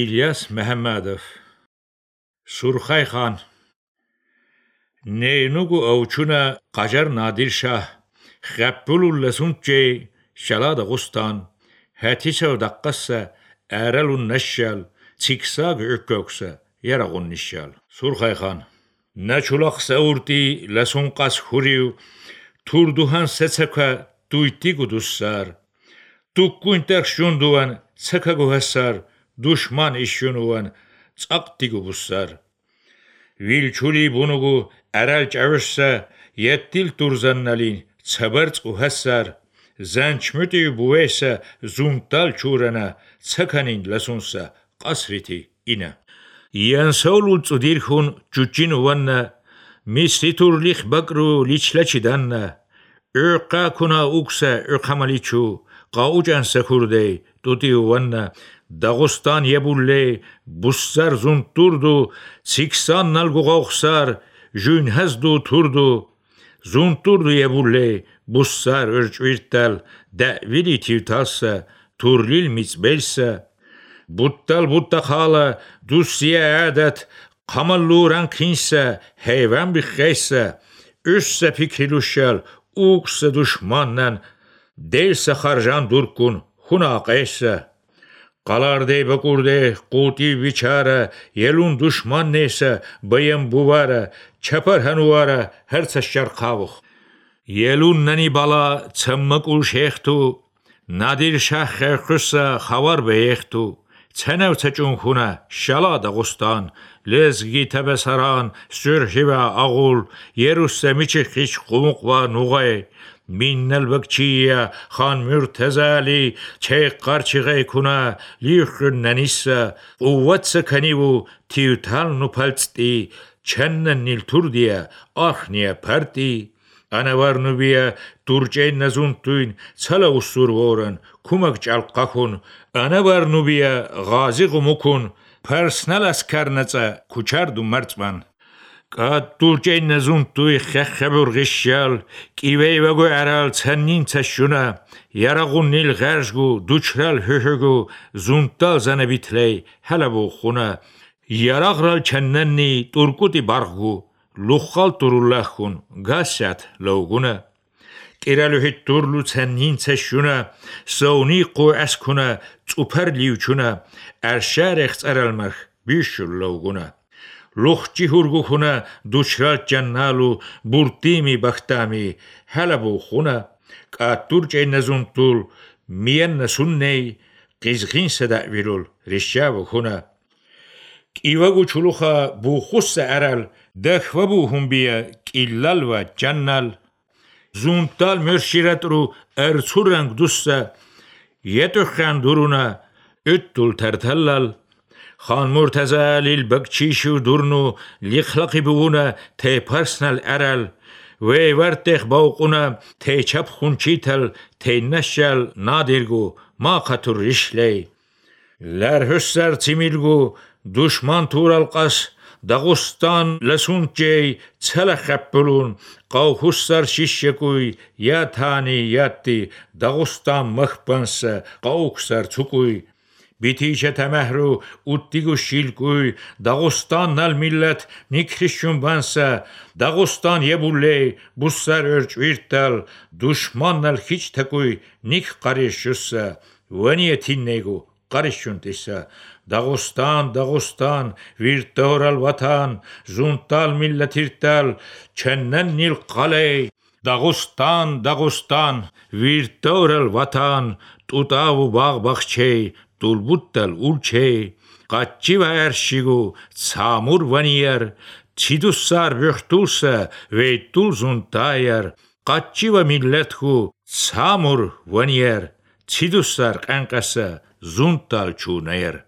İlyas Məhəmmədov. Surxay xan. Neynugu ovçuna Qacar Nadir Şah Xəbbulul Ləsuncə Şəlada Qustan Hətisə daqqassa Ərəlun Nəşşəl Çiksaq ökkoksa Yarağun Nişşəl. Surxay xan. Nəçulaq səurdi Ləsun qas huriu Turduhan səçəkə Duydi qudussar Tukkuntər şunduan Çəkə qohəssar düşman işyunuvan çaqtigu bussar. Vilçuli bunugu ərəl cəvüşsə, yettil turzannalin çəbərç uhassar. Zənçmüti buveysə zuntal çurana çakanin lasunsa qasriti ina. Yansaulul tsudirhun cüccin uvanna, misiturlich bakru liçlaçidanna. Öqa kuna uksa öqamaliçu, qaucan sekurde tuti uvanna. Dağıstan yebulle, bussar zunturdu, siksan nalguqoqsar, jünhezdu turdu, zunturdu yebulle, bussar örçvirtel, dəvili tivtassa, turlil mitsbelsa, buttal butta xala, dussiye adet, qamalluran kinsə, heyvan bixeysə, üsse pikriluşşal, uqsa düşmanla, delsə xarjan Կալարդե բկուրդե կուտի վիճարը, ելուն դուշման նեսը, բյեմ բուվարը, չպր հնուարը, հրցը շարխավող։ Ելուն ննի բալա ծմմկուշ հեխտու, նադիր շախ խերխուսը խավար բեխտու, ցենև ցճուն խունը շալա դաղուստան, լեզ գիթեբես հարան, սյուրհիվա աղուլ, երուսը միջի խիչ խումուղվա նուղայ, xiç qumuq və nuğay من البكتشية خان مرتزالي چه قرچغه كنا ليخ ننسا قوت سكنيو تيوتال نوپلتي چنن نیل تردیا آخنیا پرتی انا ورنوبیا تورچین نزون توین چلا اسور ورن کمک چالقاخون انا ورنوبیا غازی غموکون კატულჭენ ზუნტუი ხეხებურგიშალ კივეი ვაგო არალ ცანინ ცაშუნა ярагунил ღერშგუ დუჩრალ ჰეჰეგუ ზუნტა ზანებითლეი ჰალაბუ ხუნა яраграл ჩანნანი ტურკუტი ბარგუ ლუხალ ტურულახუნ გასათ ლოგუნა კერალუჰი ტურლუ ცანინ ცაშუნა სოუნი ყუ ასკუნა წუფარ ლიუჩუნა არშარეხ წარალმახ ბიშულ ლოგუნა лохчи ҳургу хуна душра ҷанналу буртими бахтами ҳалабу хуна каатурҷай назунтул миянна сунней қизғинса даъвилул решаву хуна кӀивагу чулуха бухусса арал дахвабу хумбия кӀиллалва ҷаннал зунтал мёрширатру арцуранг дусса ятуххан дуруна өттул тарталлал جنال زونتال مرشیرت رو ارچورنگ دوستا یتو خاندورونا اتول ترتلال خان مرتزا للبكتشيشو درنو ليخلقي بونا تي بارسنال ارل وی ورتخ باوقونا تی چپ خونچیتل تی نشل نادرگو ما خطر رشلی لر حسر تیمیلگو دشمن تورال قس داغستان لسونچی چل خپلون قاو Բիթիջե թեմեհրու ուտտիգու շիլկույ Դաղոստանն ալ միլլət նիքրիշյուն բանսա Դաղոստան եբուլե բուսար örçvirtal դուշմանն ալ քիչ թկույ նիք qarishյուսա Վանի եթիննեգու qarishյուն տեսա Դաղոստան, Դաղոստան, վիրտորալ վաթան, զունտալ միլլաթիրտալ, չեննեն նիլ qaley Դաղոստան, Դաղոստան, վիրտորալ վաթան, տուտավ ու բաղ բաղչեի, տուլբուտտել ուրչե, կաչի վայրշիգու ցամուր վանիեր, չիդուսար բյխտուսը վեյտուլ զունտայեր, կաչի վա միլլետխու ցամուր վանիեր, չիդուսար կանկասը զունտալ չունայեր